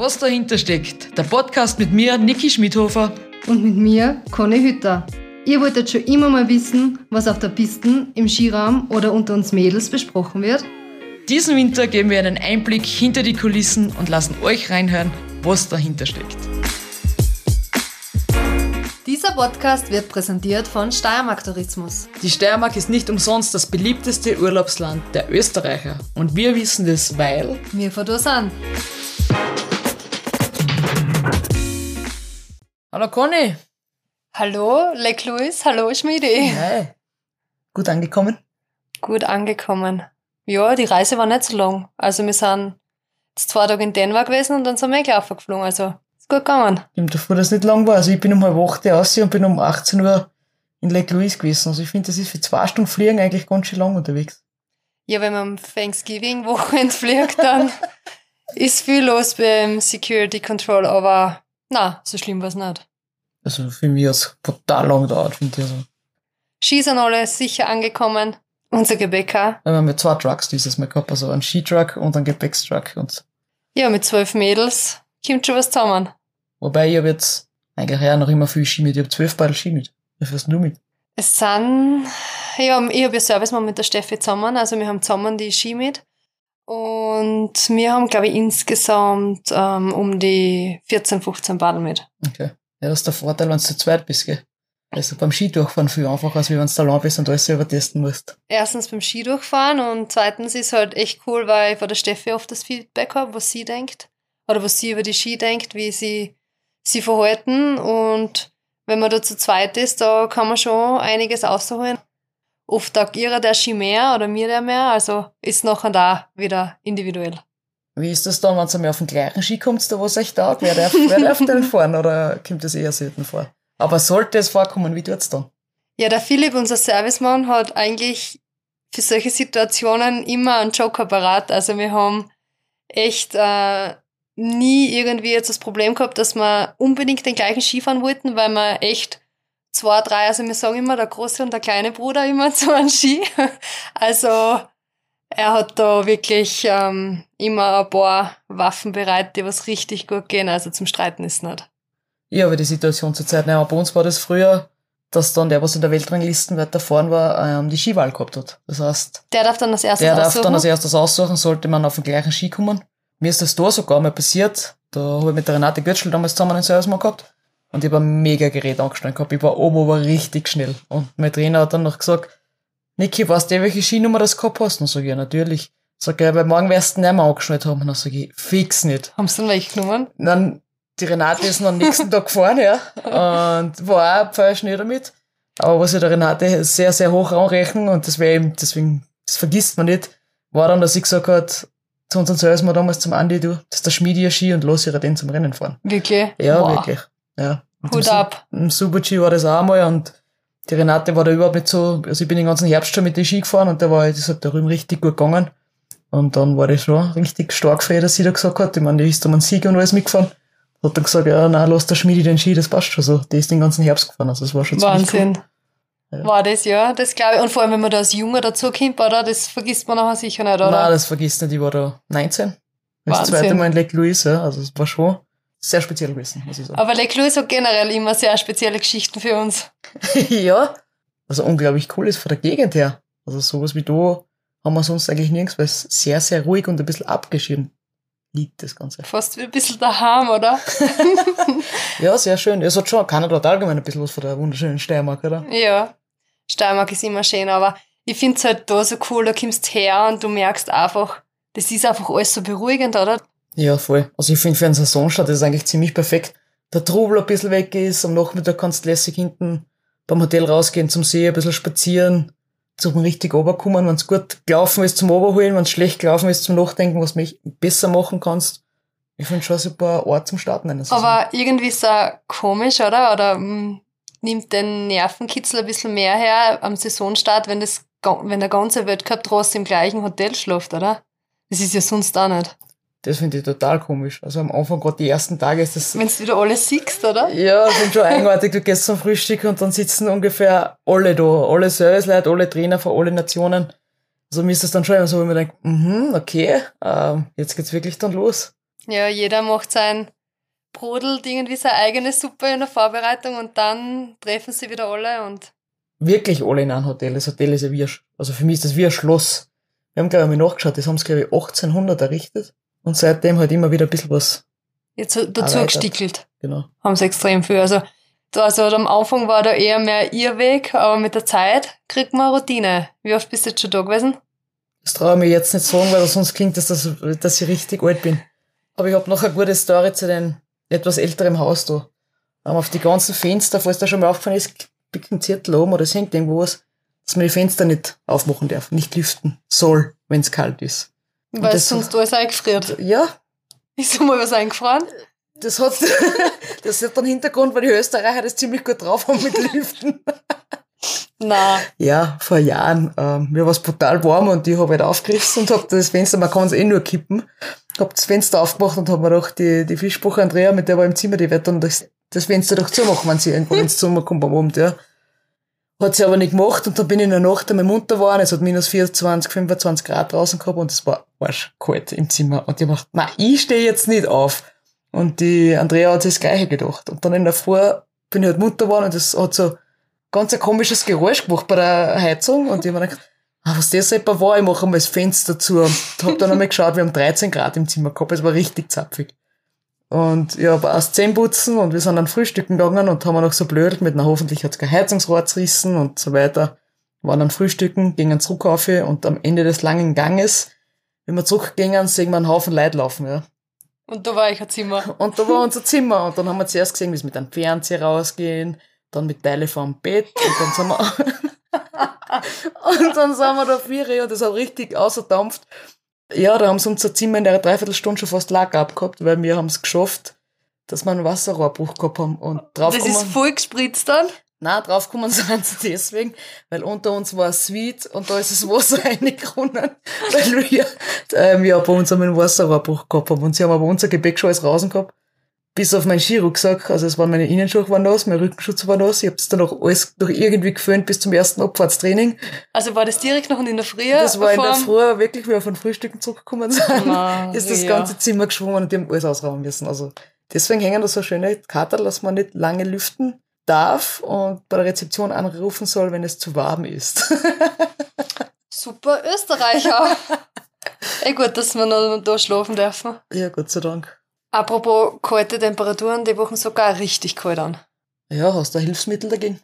Was dahinter steckt, der Podcast mit mir, Niki Schmidhofer. Und mit mir, Conny Hütter. Ihr wolltet schon immer mal wissen, was auf der Pisten, im Skiraum oder unter uns Mädels besprochen wird? Diesen Winter geben wir einen Einblick hinter die Kulissen und lassen euch reinhören, was dahinter steckt. Dieser Podcast wird präsentiert von Steiermark Tourismus. Die Steiermark ist nicht umsonst das beliebteste Urlaubsland der Österreicher. Und wir wissen das, weil wir von da sind. Hallo Conny. Hallo Lake Louis, hallo Schmiedi. Hi. Gut angekommen? Gut angekommen. Ja, die Reise war nicht so lang. Also wir sind jetzt zwei Tage in Dänemark gewesen und dann sind wir gleich geflogen. Also ist gut gegangen. Stimmt, davor, dass es nicht lang war. Also ich bin um halb acht aus und bin um 18 Uhr in Lake Louise gewesen. Also ich finde, das ist für zwei Stunden Fliegen eigentlich ganz schön lang unterwegs. Ja, wenn man am Thanksgiving-Wochenende fliegt, dann ist viel los beim Security Control, aber na, so schlimm war es nicht. Also für mich hat es total lang gedauert, finde ich. Also. Ski sind alle sicher angekommen. Unser Gepäck auch. Wir haben mit zwei Trucks dieses Mal gehabt, also einen Skitruck und einen Gepäckstruck. Und ja, mit zwölf Mädels kommt schon was zusammen. Wobei ich habe jetzt eigentlich ja noch immer viel Ski mit. Ich habe zwölf Paar Ski mit. Wie viel hast du mit? Es sind, ja, ich habe ja Service mal mit der Steffi zusammen, also wir haben zusammen die Ski mit. Und wir haben, glaube ich, insgesamt ähm, um die 14, 15 Paddel mit. Okay. Ja, das ist der Vorteil, wenn du zu zweit bist, gell? Also beim Skidurchfahren viel einfacher, als wenn du da lang bist und alles selber testen musst. Erstens beim Skidurchfahren und zweitens ist halt echt cool, weil ich von der Steffi oft das Feedback habe, was sie denkt. Oder was sie über die Ski denkt, wie sie sie verhalten. Und wenn man da zu zweit ist, da kann man schon einiges ausholen. Oft tagt ihrer der Ski mehr oder mir der mehr, also ist nachher da wieder individuell. Wie ist das dann, wenn du mal auf den gleichen Ski kommst, da was euch taugt? Wer darf, wer darf denn fahren oder kommt das eher selten vor? Aber sollte es vorkommen, wie tut's dann? Ja, der Philipp, unser Servicemann, hat eigentlich für solche Situationen immer einen Joker parat. Also wir haben echt äh, nie irgendwie jetzt das Problem gehabt, dass wir unbedingt den gleichen Ski fahren wollten, weil wir echt zwei, drei, also wir sagen immer der große und der kleine Bruder immer zu einem Ski. Also er hat da wirklich ähm, immer ein paar Waffen bereit, die was richtig gut gehen. Also zum Streiten ist nicht. Ja, aber die Situation zur Zeit, naja, bei uns war das früher, dass dann der, was in der Weltranglisten weiter vorn war, ähm, die Skiwahl gehabt hat. Das heißt, der darf dann als erstes der darf dann als erstes aussuchen, sollte man auf den gleichen Ski kommen. Mir ist das da sogar mal passiert. Da habe ich mit der Renate Götzschel damals zusammen ein Service mal gehabt. Und ich habe ein mega Gerät angestellt gehabt. Ich war oben aber richtig schnell. Und mein Trainer hat dann noch gesagt, Niki, weißt du, welche Skinummer das gehabt hast? Und dann sag ich, ja, natürlich. Sag ich, weil morgen wirst du nicht mehr angeschnallt haben. Und dann sag ich, fix nicht. Haben sie dann welche genommen? Dann die Renate ist noch am nächsten Tag gefahren, ja. Und war auch schnell damit. Aber was ich der Renate sehr, sehr hoch anrechnen, und das wäre eben, deswegen, das vergisst man nicht, war dann, dass ich gesagt hat, zu unserem Salesman damals zum Andi, du, das ist der Schmiedi Ski und los ihr den zum Rennen fahren. Wirklich? Ja, wow. wirklich. Ja. Hut ab. Im Super-G war das auch einmal und die Renate war da überhaupt nicht so, also ich bin den ganzen Herbst schon mit den Ski gefahren und da war das hat da drüben richtig gut gegangen. Und dann war das schon richtig stark für ihr, dass sie da gesagt hat, ich meine, die ist um einen Sieg und alles mitgefahren hat dann gesagt, ja, nein, lass der Schmiedi den Ski, das passt schon so. Die ist den ganzen Herbst gefahren, also das war schon Wahnsinn. Cool. Ja. War das, ja, das glaube ich. Und vor allem, wenn man da als Junger dazu kommt, oder? Das vergisst man nachher sicher nicht, oder? Nein, das vergisst nicht. Ich war da 19. Das Wahnsinn. zweite Mal in Lake Louise, ja. Also, es war schon sehr speziell gewesen, muss ich sagen. Aber Lake Louise hat generell immer sehr spezielle Geschichten für uns. ja. Also, unglaublich cool ist von der Gegend her. Also, sowas wie da haben wir sonst eigentlich nirgends, weil es sehr, sehr ruhig und ein bisschen abgeschieden liegt das Ganze. Fast wie ein bisschen daheim, oder? ja, sehr schön. Es hat schon Kanada allgemein ein bisschen was von der wunderschönen Steiermark, oder? Ja. Steiermark ist immer schön, aber ich finde es halt da so cool, da kommst her und du merkst einfach, das ist einfach alles so beruhigend, oder? Ja, voll. Also ich finde für einen Saisonstart ist es eigentlich ziemlich perfekt. Der Trubel ein bisschen weg ist, am Nachmittag kannst du lässig hinten beim Hotel rausgehen zum See, ein bisschen spazieren, zum richtig Oberkommen, wenn es gut gelaufen ist zum Oberholen, wenn es schlecht gelaufen ist zum Nachdenken, was du besser machen kannst. Ich finde schon super Ort zum Starten eines Aber irgendwie ist es komisch, oder? Oder mh, hm, nimmt den Nervenkitzel ein bisschen mehr her am Saisonstart, wenn das wenn der ganze Weltcup trotzdem im gleichen Hotel schläft, oder? Das ist ja sonst auch nicht. Das finde ich total komisch. Also am Anfang, gerade die ersten Tage ist das. Wenn du wieder alles siehst, oder? Ja, ist schon eigenartig. Du gehst zum Frühstück und dann sitzen ungefähr alle da. Alle Serviceleute, alle Trainer von allen Nationen. Also mir ist das dann schon immer so, wenn man denkt, mhm, okay, ähm, jetzt geht's wirklich dann los. Ja, jeder macht sein brodelt irgendwie seine eigene Suppe in der Vorbereitung und dann treffen sie wieder alle und. Wirklich alle in einem Hotel. Das Hotel ist ja wie ein, also für mich ist das wie ein Schloss. Wir haben, glaube ich, mal nachgeschaut, das haben sie, glaube ich, 1800 errichtet und seitdem halt immer wieder ein bisschen was. Jetzt dazu gestickelt. Genau. Haben sie extrem viel. Also, also am Anfang war da eher mehr ihr Weg, aber mit der Zeit kriegt man Routine. Wie oft bist du jetzt schon da gewesen? Das traue ich mir jetzt nicht sagen, weil sonst klingt das, dass, dass ich richtig alt bin. Aber ich habe noch eine gute Story zu den etwas älterem Haus da. Ähm, auf die ganzen Fenster, falls da schon mal aufgefallen ist, biegt ein Zettel oben oder es hängt irgendwo was, dass man die Fenster nicht aufmachen darf, nicht lüften soll, wenn es kalt ist. Weil das- sonst alles eingefriert. Ja, Ist so mal was eingefroren? das hat, das hat den Hintergrund, weil die Österreicher das ziemlich gut drauf haben mit Lüften. Na, Ja, vor Jahren. Ähm, mir war es brutal warm und ich habe halt aufgerissen und hab das Fenster, man kann es eh nur kippen, hab das Fenster aufgemacht und hab mir doch die, die Fischbuche Andrea, mit der war im Zimmer, die wird dann das, das Fenster doch zumachen, wenn sie irgendwo ins Zimmer kommt am Abend, ja. Hat sie aber nicht gemacht und dann bin ich in der Nacht einmal munter geworden, es hat minus 24, 25 Grad draußen gehabt und es war arschkalt im Zimmer. Und ich hab gedacht, na, ich stehe jetzt nicht auf. Und die Andrea hat sich das Gleiche gedacht. Und dann in der Früh bin ich halt munter geworden und es hat so ganz ein komisches Geräusch gemacht bei der Heizung und ich hab gedacht, ah, was das etwa war, ich mache einmal das Fenster zu und hab dann einmal geschaut, wir haben 13 Grad im Zimmer gehabt, es war richtig zapfig. Und ich hab aus Zähne putzen und wir sind dann frühstücken gegangen und haben noch so blödelt mit, na hoffentlich hat's kein Heizungsrohr zerrissen und so weiter. Waren dann frühstücken, gingen zurück auf und am Ende des langen Ganges, wenn wir zurückgingen, sehen wir einen Haufen Leute laufen, ja. und da war ich ein Zimmer. Und da war unser Zimmer. Und dann haben wir zuerst gesehen, wie sie mit einem Fernseher rausgehen, dann mit Teile vom Bett und dann sind wir, und dann sind wir da vier und das hat richtig außerdampft. Ja, da haben sie unser Zimmer in der Dreiviertelstunde schon fast Lack abgehabt, weil wir haben es geschafft, dass wir einen Wasserrohrbruch gehabt haben. Und drauf Das ist voll gespritzt dann. nein, drauf kommen sind sie deswegen, weil unter uns war ein Suite und da ist das Wasser reingerunnen, weil wir, ähm, ja, bei uns haben wir einen Wasserrohrbruch gehabt haben und sie haben aber unser Gepäck schon alles draußen gehabt. Bis auf meinen Skirucksack, also es waren meine Innenschuhe waren nass, mein Rückenschutz war nass, ich habe das dann auch alles noch irgendwie geföhnt bis zum ersten Abfahrtstraining. Also war das direkt noch in der Früh? das war in der Früh, wirklich, wie wir von Frühstücken zurückgekommen sind, Na, ist das ja. ganze Zimmer geschwommen und die haben alles ausräumen müssen. Also deswegen hängen da so schöne Karten, dass man nicht lange lüften darf und bei der Rezeption anrufen soll, wenn es zu warm ist. Super Österreicher. Ey, gut, dass wir noch da schlafen dürfen. ja, Gott sei Dank. Apropos kalte Temperaturen, die Wochen sogar richtig kalt an. Ja, hast du Hilfsmittel dagegen?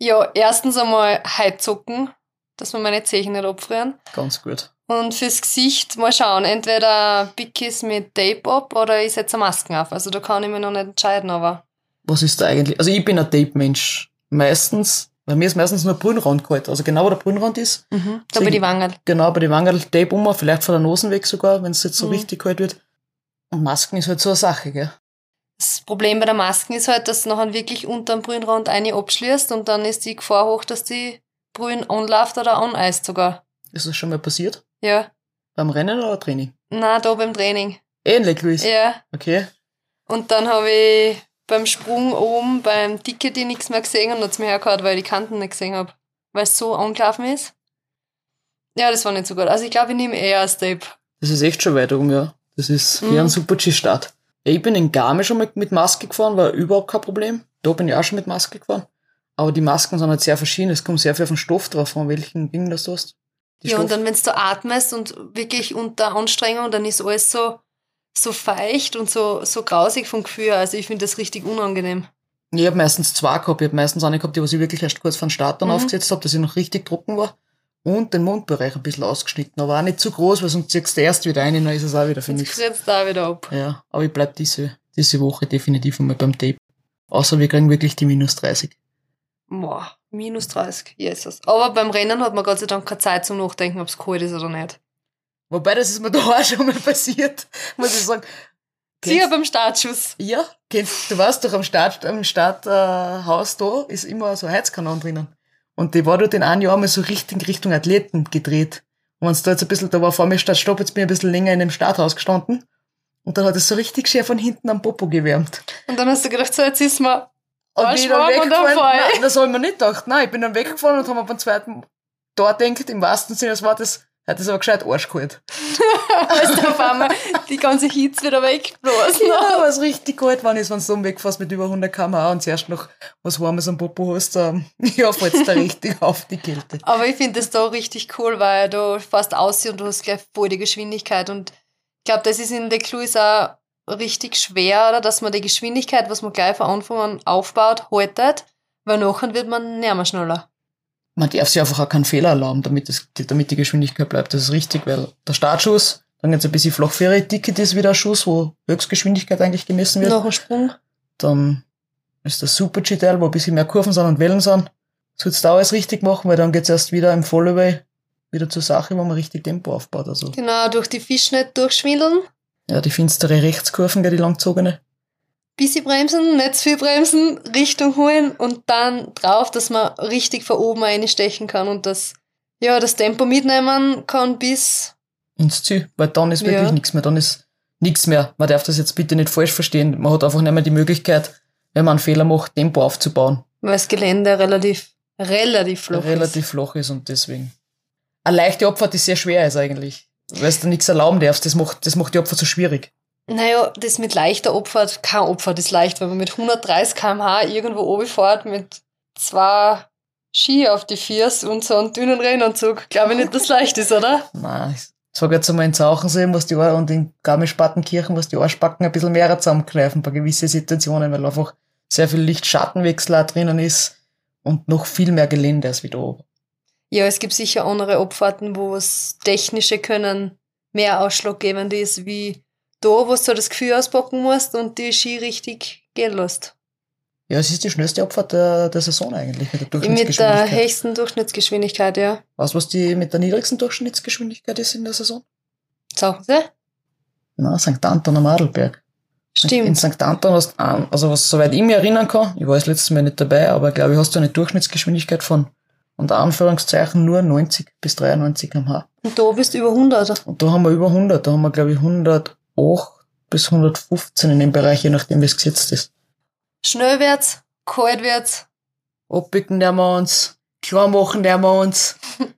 Ja, erstens einmal Heizsocken, dass wir meine Zehen nicht abfrieren. Ganz gut. Und fürs Gesicht mal schauen, entweder Bickies mit Tape ab oder ich setze Masken auf. Also da kann ich mich noch nicht entscheiden, aber Was ist da eigentlich? Also ich bin ein Tape-Mensch. Meistens, bei mir ist meistens nur Brünnrand kalt. Also genau wo der Brünnrand ist, da bei die Wangen. genau bei den Wangen Tape um, vielleicht von der Nase weg sogar, wenn es jetzt so Mhm. richtig kalt wird. Und Masken ist halt so eine Sache, gell? Das Problem bei der Masken ist halt, dass du nachher wirklich unter dem Brühenrand eine abschließt und dann ist die Gefahr hoch, dass die Brühen anläuft oder aneist sogar. Ist das schon mal passiert? Ja. Beim Rennen oder Training? Na, da beim Training. Ähnlich, Luis. Ja. Okay. Und dann habe ich beim Sprung oben beim Ticket die nichts mehr gesehen und hat's mir hergehauen, weil ich die Kanten nicht gesehen habe. Weil es so angelaufen ist. Ja, das war nicht so gut. Also ich glaube, ich nehme eher ein Tape. Das ist echt schon weit rum, ja. Das ist Mhm. wie ein super G-Start. Ja, ich bin in Garmisch schon mit, mit Maske gefahren, war überhaupt kein Problem. Da bin ich auch schon mit Maske gefahren. Aber die Masken sind halt sehr verschieden. Es kommt sehr viel auf den Stoff drauf an, welchen Ding das du hast. Die ja, und Stoff- dann, wenn du atmest und wirklich unter Anstrengung, dann ist alles so, so feucht und so, so grausig vom Gefühl. Also ich finde das richtig unangenehm. Ich habe meistens zwei gehabt. Ich habe meistens eine gehabt, die was ich wirklich erst kurz vor den Start dann Mhm. aufgesetzt habe, dass ich noch richtig trocken war. Und den Mundbereich ein bisschen ausgeschnitten. Aber auch nicht zu groß, weil sonst ziehst du erst wieder ein, dann ist es auch wieder, finde Jetzt ich. friert da wieder ab. Ja, aber ich bleib diese, diese Woche definitiv einmal beim Tape. Außer wir kriegen wirklich die minus 30. Boah, minus 30, Jesus. Aber beim Rennen hat man Gott sei Dank keine Zeit zum Nachdenken, ob es kalt ist oder nicht. Wobei, das ist mir da auch schon mal passiert, muss ich sagen. Sicher beim Startschuss. Ja, kennst, du weißt doch, am Start, am Starthaus äh, da ist immer so ein Heizkanon drinnen. Und die war dort in einem Jahr mal so richtig Richtung Athleten gedreht. Und wenn's da jetzt ein bisschen, da war vor mir Start Stopp, jetzt bin ich ein bisschen länger in dem Starthaus gestanden. Und dann hat es so richtig schön von hinten am Popo gewärmt. Und dann hast du gedacht, so, jetzt ist man Und bin ich dann weggefahren. Nein, das habe ich mir nicht gedacht. Nein, ich bin dann weggefahren und habe mir beim zweiten da denkt, im wahrsten Sinne des Wortes, Hat es aber gescheit Arsch geholt. Als da auf einmal die ganze Hitze wieder wegblasen. Ja, es richtig kalt wann ist, wenn du wegfährst mit über 100 km/h und zuerst noch was Warmes am Popo hast, ähm, ja, fällt's da richtig auf die Kälte. Aber ich finde das da richtig cool, weil du fährst aus und du hast gleich voll die Geschwindigkeit und ich glaube, das ist in der Clues auch richtig schwer, oder? Dass man die Geschwindigkeit, was man gleich von Anfang an aufbaut, haltet, weil nachher wird man nicht mehr schneller. Man darf sich einfach auch keinen Fehler erlauben, damit, das, damit die Geschwindigkeit bleibt. Das ist richtig, weil der Startschuss, dann jetzt ein bisschen flach für ihre Ticket ist wieder ein Schuss, wo Höchstgeschwindigkeit eigentlich gemessen wird. Nach dem Sprung. Dann ist der Super G-Teil, wo ein bisschen mehr Kurven sind und Wellen sind. Sollst du alles richtig machen, weil dann geht's erst wieder im Vollaway wieder zur Sache, wo man richtig Tempo aufbaut. Also, Genau, durch die Fischnet durchschwindeln, ja, die finstere Rechtskurven, die langzogene. Bisschen bremsen, nicht zu viel bremsen, Richtung holen und dann drauf, dass man richtig von oben einstechen kann und das, ja, das Tempo mitnehmen kann bis, ins Ziel, weil dann ist wirklich Ja. nichts mehr, dann ist nichts mehr. Man darf das jetzt bitte nicht falsch verstehen. Man hat einfach nicht mehr die Möglichkeit, wenn man einen Fehler macht, Tempo aufzubauen, weil das Gelände relativ, relativ flach relativ flach ist und deswegen. Eine leichte Abfahrt ist sehr schwer ist eigentlich. Weil du nichts erlauben darfst, das macht, das macht die Abfahrt so schwierig. Naja, das mit leichter Abfahrt, kein Abfahrt ist leicht, wenn man mit 130 km/h irgendwo oben fährt mit zwei Ski auf die Viers und so einen dünnen Rennanzug. Glaube ich nicht, dass leicht ist, oder? Nein, ich sag jetzt einmal in Zauchensee, muss die Ar- und in Garmisch-Partenkirchen, muss die Arschbacken ein bisschen mehr zusammenkneifen bei gewissen Situationen, weil einfach sehr viel Licht-Schattenwechsel auch drinnen ist und noch viel mehr Gelände als wie da oben. Ja, es gibt sicher andere Abfahrten, wo es technische Können mehr ausschlaggebend ist, wie da, wo du das Gefühl auspacken musst und die Ski richtig gehen lässt. Ja, es ist die schnellste Abfahrt der, der Saison eigentlich mit der Mit der Durchschnittsgeschwindigkeit. höchsten Durchschnittsgeschwindigkeit, ja. Weißt du, was die mit der niedrigsten Durchschnittsgeschwindigkeit ist in der Saison? Sagen sie? Na, St. Anton am Adelberg. In Stimmt. St. Anton hast du, also was soweit ich mich erinnern kann, ich war das letztes Mal nicht dabei, aber glaube ich, hast du eine Durchschnittsgeschwindigkeit von unter Anführungszeichen nur 90 bis 93 km/h. Und da bist du über 100. Und da haben wir über 100, da haben wir glaube ich 108 bis 115 in dem Bereich, je nachdem wie es gesetzt ist. Schnellwärts, kaltwärts. Abbicken der wir uns, klar machen der wir uns.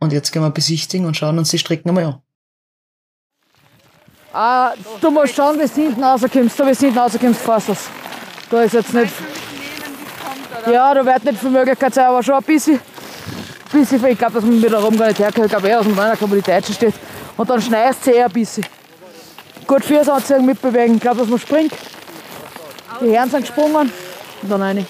Und jetzt gehen wir besichtigen und schauen uns die Strecken einmal an. Ah, du musst schauen, wie du hinten rauskommst. Da, wie du hinten rauskommst, fährst du es. Da ist jetzt nicht. Ja, da wird nicht viel Möglichkeit sein, aber schon ein bisschen. bisschen ich glaube, dass man mit da rum gar nicht herkommt. Ich glaube eher aus dem kann, wo die Deutschen steht. Und dann schneist sie eher ein bisschen. Gut fürs Anziehen mitbewegen. Ich glaube, dass man springt. Die Herren sind gesprungen. Und dann rein.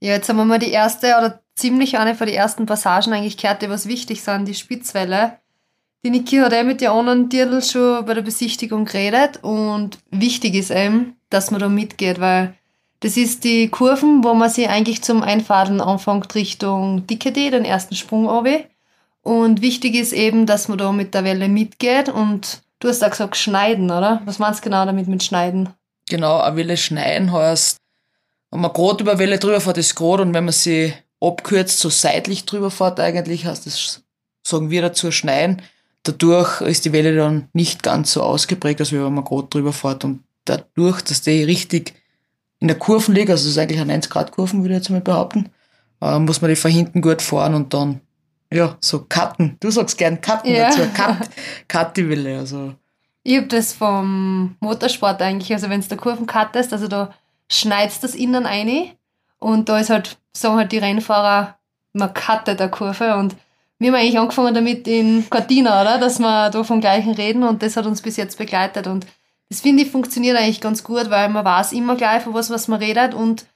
Ja, jetzt haben wir mal die erste oder ziemlich eine von den ersten Passagen eigentlich gehört, die was wichtig sind, die Spitzwelle. Die Niki hat eh mit den anderen Dirndl schon bei der Besichtigung geredet und wichtig ist eben, dass man da mitgeht, weil das ist die Kurven, wo man sich eigentlich zum Einfadeln anfängt Richtung Dickety, den ersten Sprung runter. Und wichtig ist eben, dass man da mit der Welle mitgeht und du hast auch gesagt schneiden, oder? Was meinst du genau damit mit schneiden? Genau, eine Welle schneiden heißt, wenn man gerade über Welle drüber fährt, ist gerade und wenn man sie abkürzt, so seitlich drüber fährt eigentlich, heißt das, sagen wir dazu, schneiden. Dadurch ist die Welle dann nicht ganz so ausgeprägt, als wenn man gerade drüber fährt und dadurch, dass die richtig in der Kurven liegt, also das ist eigentlich eine 90 Grad Kurven, würde ich jetzt mal behaupten, äh, muss man die von hinten gut fahren und dann, ja, so cutten. Du sagst gern cutten Ja. dazu, die Welle, also. Ich hab das vom Motorsport eigentlich, also wenn du da Kurven cuttest, also da schneidest das innen ein und da ist halt, sagen halt die Rennfahrer, man cuttet eine Kurve und wir haben eigentlich angefangen damit in Cortina, oder? Dass wir da vom Gleichen reden und das hat uns bis jetzt begleitet und das finde ich funktioniert eigentlich ganz gut, weil man weiß immer gleich, von was, was man redet und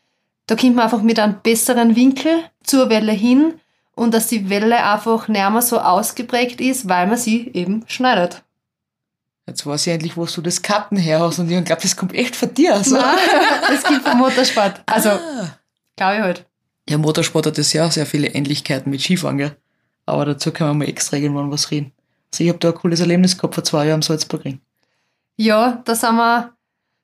da kommt man einfach mit einem besseren Winkel zur Welle hin und dass die Welle einfach nicht mehr so ausgeprägt ist, weil man sie eben schneidet. Jetzt weiß ich endlich, wo du das Cutten her hast und ich glaube, das kommt echt von dir. Also. Nein, das gibt vom Motorsport. Also, Ah. glaube ich halt. Ja, Motorsport hat das ja sehr viele Ähnlichkeiten mit Skifahren, gell? Aber dazu können wir mal extra irgendwann was reden. Also ich habe da ein cooles Erlebnis gehabt vor zwei Jahren am Salzburgring. Ja, da sind wir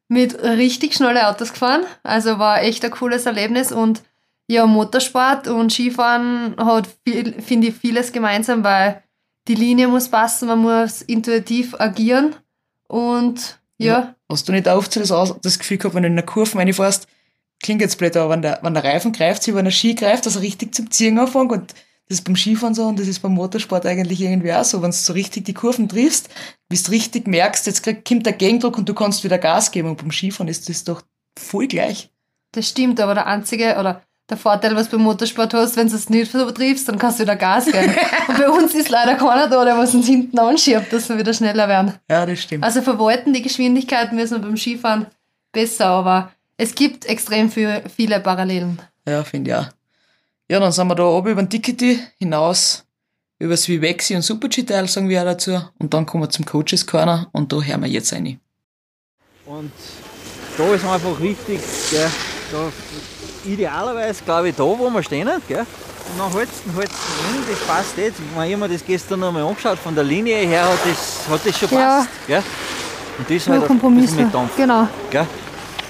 mit richtig schnellen Autos gefahren. Also war echt ein cooles Erlebnis und ja, Motorsport und Skifahren hat, viel, finde ich, vieles gemeinsam, weil die Linie muss passen, man muss intuitiv agieren und ja, Hast du nicht oft so das, Gefühl gehabt, wenn du in einer Kurve reinfährst, klingt jetzt blöd, aber wenn der, wenn der Reifen greift, sich wenn der Ski greift, dass er richtig zum Ziehen anfängt und Das ist beim Skifahren so und das ist beim Motorsport eigentlich irgendwie auch so. Wenn du so richtig die Kurven triffst, bis du richtig merkst, jetzt kommt der Gegendruck und du kannst wieder Gas geben. Und beim Skifahren ist das doch voll gleich. Das stimmt, aber der einzige, oder der Vorteil, was du beim Motorsport hast, wenn du es nicht übertriffst, dann kannst du wieder Gas geben. und bei uns ist leider keiner da, der was uns hinten anschiebt, dass wir wieder schneller werden. Ja, das stimmt. Also verwalten die Geschwindigkeit müssen wir beim Skifahren besser, aber es gibt extrem viel, viele Parallelen. Ja, finde ich auch. Ja, dann sind wir da oben über den Tickety hinaus über das Vivexi und Super-G-Teil, sagen wir auch dazu. Und dann kommen wir zum Coaches Corner und da hören wir jetzt rein. Und da ist einfach wichtig, gell, da idealerweise glaube ich da, wo wir stehen, gell, und dann hältst du ihn, das passt jetzt. Ich habe mir das gestern noch mal angeschaut, von der Linie her hat das, hat das schon Ja. passt. Gell? Und das Nur halt bisschen mit Dampf. Genau. Gell?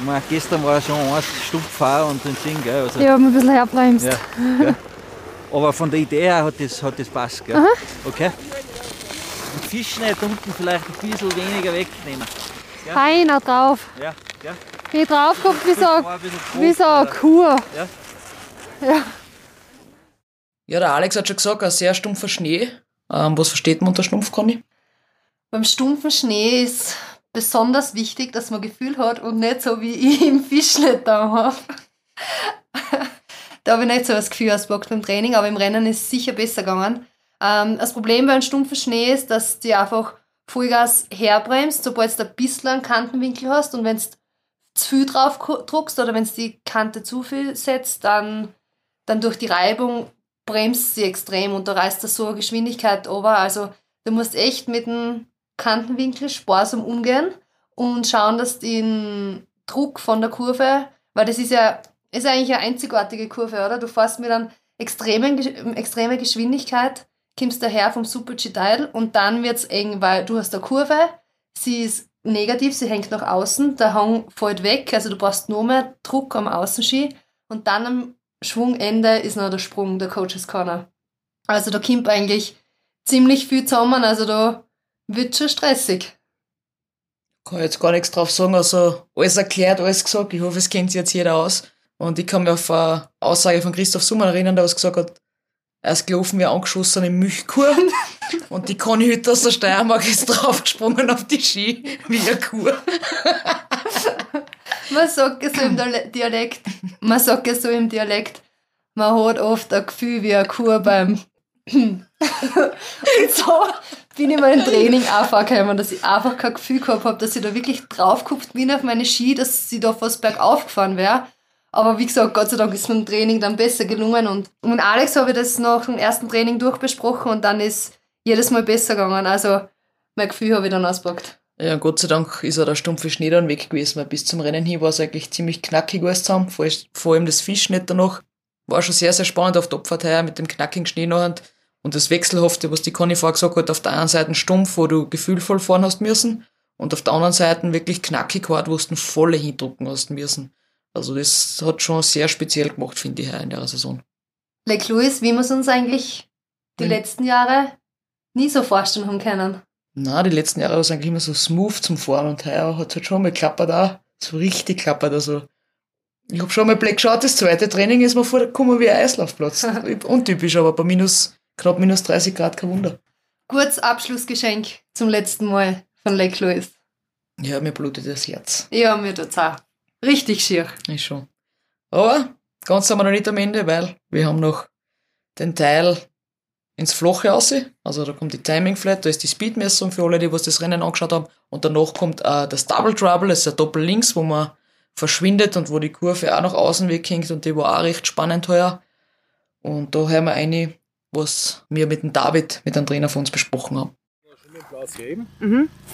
Meine, gestern war schon ein Stumpffahr und ein Ding, gell? Also, Ich habe ein bisschen herbremst. ja? Aber von der Idee her hat das, hat das passt, gell? Okay? Und Fischschnitt unten vielleicht ein bisschen weniger wegnehmen. Feiner drauf. Ja, gell? Ich drauf geguckt wie so, wie so eine? Kuh. Ja. Ja. Ja, der Alex hat schon gesagt, ein sehr stumpfer Schnee. Ähm, was versteht man unter stumpf, Conny? Beim stumpfen Schnee ist besonders wichtig, dass man Gefühl hat und nicht so wie ich im Fischnet da habe. da habe ich nicht so das Gefühl ausgepackt beim Training, aber im Rennen ist es sicher besser gegangen. Ähm, das Problem bei einem stumpfen Schnee ist, dass du einfach Vollgas herbremst, sobald du ein bisschen einen Kantenwinkel hast und wenn du zu viel drauf druckst oder wenn du die Kante zu viel setzt, dann, dann durch die Reibung bremst sie extrem und da reißt das so eine Geschwindigkeit over. Also du musst echt mit dem Kantenwinkel sparsam umgehen und schauen, dass den Druck von der Kurve, weil das ist ja ist eigentlich eine einzigartige Kurve, oder? Du fährst mit einer extremen, extreme Geschwindigkeit, kommst daher vom Super G-Teil und dann wird's eng, weil du hast eine Kurve, sie ist negativ, sie hängt nach außen, der Hang fällt weg, also du brauchst nur mehr Druck am Außenski und dann am Schwungende ist noch der Sprung, der Coaches Corner. Also da kommt eigentlich ziemlich viel zusammen, also da wird schon stressig. Kann jetzt gar nichts drauf sagen, also alles erklärt, alles gesagt. Ich hoffe, es kennt sich jetzt jeder aus. Und ich kann mich auf eine Aussage von Christoph Summer erinnern, der was gesagt hat, er ist gelaufen wie angeschossene Milchkuh. Und die Conny Hütter aus der Steiermark ist draufgesprungen auf die Ski wie eine Kuh. Man sagt es so im Diale- Dialekt, man sagt es so im Dialekt, man hat oft ein Gefühl wie eine Kuh beim und so bin ich mal im Training auch vorgekommen, dass ich einfach kein Gefühl gehabt habe, dass ich da wirklich drauf geguckt bin auf meine Ski, dass sie da fast bergauf gefahren wäre. Aber wie gesagt, Gott sei Dank ist mir im Training dann besser gelungen und mit Alex habe ich das nach dem ersten Training durchbesprochen und dann ist jedes Mal besser gegangen. Also mein Gefühl habe ich dann ausgepackt. Ja, Gott sei Dank ist auch der stumpfe Schnee dann weg gewesen, weil bis zum Rennen hin war es eigentlich ziemlich knackig alles zusammen. Vor, vor allem das Fischnetz danach. War schon sehr, sehr spannend auf der her mit dem knackigen Schnee nachher. Und das Wechselhafte, was die Conny vorher gesagt hat, auf der einen Seite stumpf, wo du gefühlvoll fahren hast müssen, und auf der anderen Seite wirklich knackig hart, wo du volle hindrucken hast müssen. Also das hat schon sehr speziell gemacht, finde ich, in der Saison. Lake Louis, wie wir es uns eigentlich die Mhm. letzten Jahre nie so vorstellen haben können. Na, die letzten Jahre war es eigentlich immer so smooth zum Fahren und heuer hat es halt schon mal klappert auch. So richtig klappert. Also, ich hab schon mal Black geschaut, das zweite Training ist mir vorgekommen wie ein Eislaufplatz. Untypisch, aber bei minus, knapp minus 30 Grad kein Wunder. Gutes Abschlussgeschenk zum letzten Mal von Lake Louis. Ja, mir blutet das Herz. Ja, mir tut's auch. Richtig schier. Ist schon. Aber ganz sind wir noch nicht am Ende, weil wir haben noch den Teil ins Flache raus. Also da kommt die Timing Flat, da ist die Speedmessung für alle, die was das Rennen angeschaut haben. Und danach kommt äh, das Double Trouble, das ist ein Doppel links, wo man verschwindet und wo die Kurve auch nach außen weghängt und die war auch recht spannend heuer. Und da hören wir eine, was wir mit dem David, mit dem Trainer von uns besprochen haben. Den Platz geben.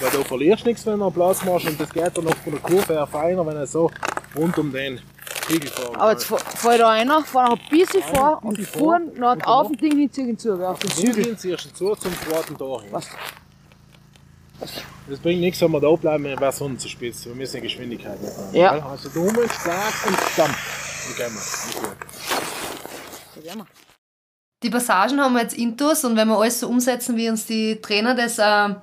Weil du verlierst nichts, wenn du einen Platz machst und das geht dann noch von der Kurve her feiner, wenn er so rund um den Spiegel fahren Aber jetzt fällt da einer, fahr noch ein bisschen vor und fahren noch auf den Ding hinziehen zu, auf den Zügel. Zügel ziehst du zu zum zweiten Tor hin. Was? Das bringt nichts, wenn wir da bleiben, wenn wir Sonne zu spitz. Wir müssen die Geschwindigkeit mitnehmen. Ja. gell? Also Daumen, stark und dann. Okay, mal. Okay. Die Passagen haben wir jetzt intus und wenn wir alles so umsetzen, wie uns die Trainer das äh,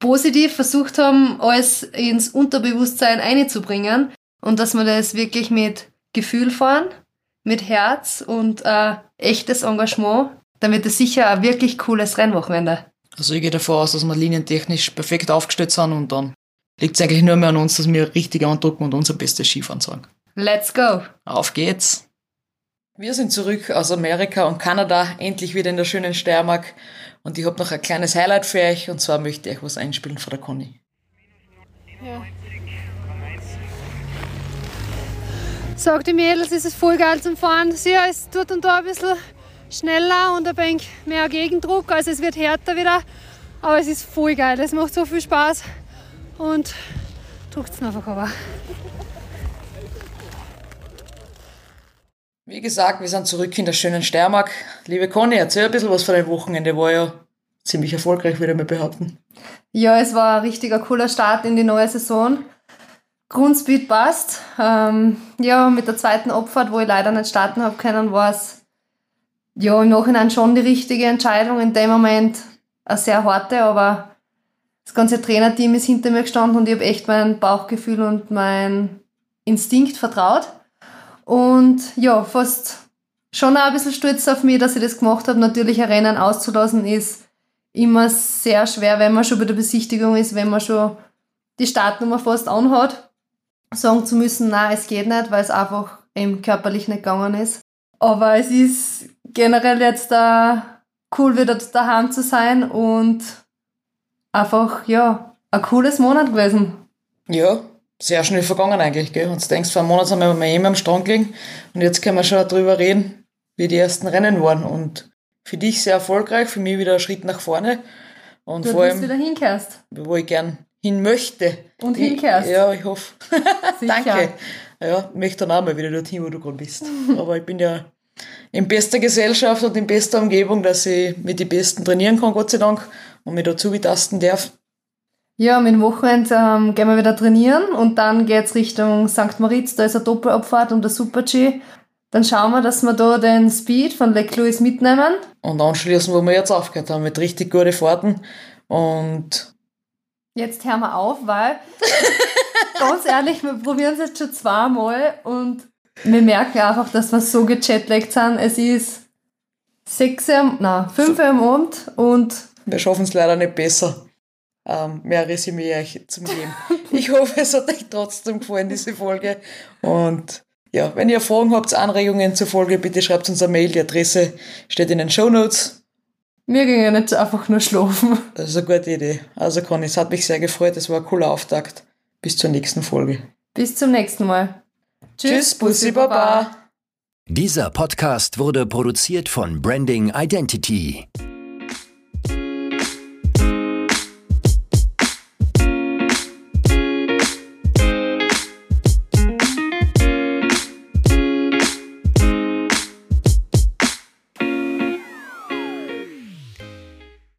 positiv versucht haben, alles ins Unterbewusstsein einzubringen und dass wir das wirklich mit Gefühl fahren, mit Herz und äh, echtes Engagement, dann wird es sicher ein wirklich cooles Rennwochenende. Also ich gehe davon aus, dass wir linientechnisch perfekt aufgestellt sind und dann liegt es eigentlich nur mehr an uns, dass wir richtig andrucken und unser bestes Skifahren sagen. Let's go! Auf geht's! Wir sind zurück aus Amerika und Kanada, endlich wieder in der schönen Steiermark. Und ich habe noch ein kleines Highlight für euch, und zwar möchte ich euch was einspielen von der Conny. Ja. Sagt die Mädels, ist es voll geil zum Fahren. Sie ist dort und da ein bisschen schneller und ein wenig mehr Gegendruck, also es wird härter wieder. Aber es ist voll geil, es macht so viel Spaß und drückt es einfach aber. Wie gesagt, wir sind zurück in der schönen Steiermark. Liebe Conny, erzähl ein bisschen was von deinem Wochenende. War ja ziemlich erfolgreich, würde ich mal behaupten. Ja, es war ein richtiger cooler Start in die neue Saison. Grundspeed passt. Ähm, ja, mit der zweiten Abfahrt, wo ich leider nicht starten habe können, war es ja im Nachhinein schon die richtige Entscheidung. In dem Moment eine sehr harte, aber das ganze Trainerteam ist hinter mir gestanden und ich habe echt mein Bauchgefühl und mein Instinkt vertraut. Und ja, fast schon auch ein bisschen stolz auf mich, dass ich das gemacht habe. Natürlich ein Rennen auszulassen ist immer sehr schwer, wenn man schon bei der Besichtigung ist, wenn man schon die Startnummer fast anhat sagen zu müssen, nein, es geht nicht, weil es einfach eben körperlich nicht gegangen ist. Aber es ist generell jetzt äh, cool, wieder daheim zu sein und einfach, ja, ein cooles Monat gewesen. Ja, sehr schnell vergangen eigentlich, gell? Und du denkst, vor einem Monat sind wir bei ihm am Strand gelegen und jetzt können wir schon darüber reden, wie die ersten Rennen waren. Und für dich sehr erfolgreich, für mich wieder ein Schritt nach vorne. Und du vor allem, wieder hinkehrst. wo ich gern hin möchte. Und hinkehrst. Ja, ich hoffe. Danke. Ja, ich möchte dann auch mal wieder dorthin, wo du gerade bist. Aber ich bin ja in bester Gesellschaft und in bester Umgebung, dass ich mit den Besten trainieren kann, Gott sei Dank, und mich dazu betasten darf. Ja, mit dem Wochenende ähm, gehen wir wieder trainieren und dann geht's Richtung St. Moritz, da ist eine Doppelabfahrt und der Super-G. Dann schauen wir, dass wir da den Speed von Lake Louis mitnehmen. Und anschließen, wo wir jetzt aufgehört haben, mit richtig guten Fahrten. Und Jetzt hören wir auf, weil ganz ehrlich, wir probieren es jetzt schon zweimal und wir merken einfach, dass wir so gechatlaggt sind. Es ist 6 Uhr, nein, 5 Uhr am Abend und wir schaffen es leider nicht besser. Ähm, mehr Resümee euch zum geben. Ich hoffe, es hat euch trotzdem gefallen, diese Folge. Und ja, wenn ihr Fragen habt, Anregungen zur Folge, bitte schreibt uns eine Mail. Die Adresse steht in den Show Notes. Wir gingen jetzt einfach nur schlafen. Das ist eine gute Idee. Also Conny, es hat mich sehr gefreut. Es war ein cooler Auftakt. Bis zur nächsten Folge. Bis zum nächsten Mal. Tschüss, Bussi Baba. Dieser Podcast wurde produziert von Branding Identity.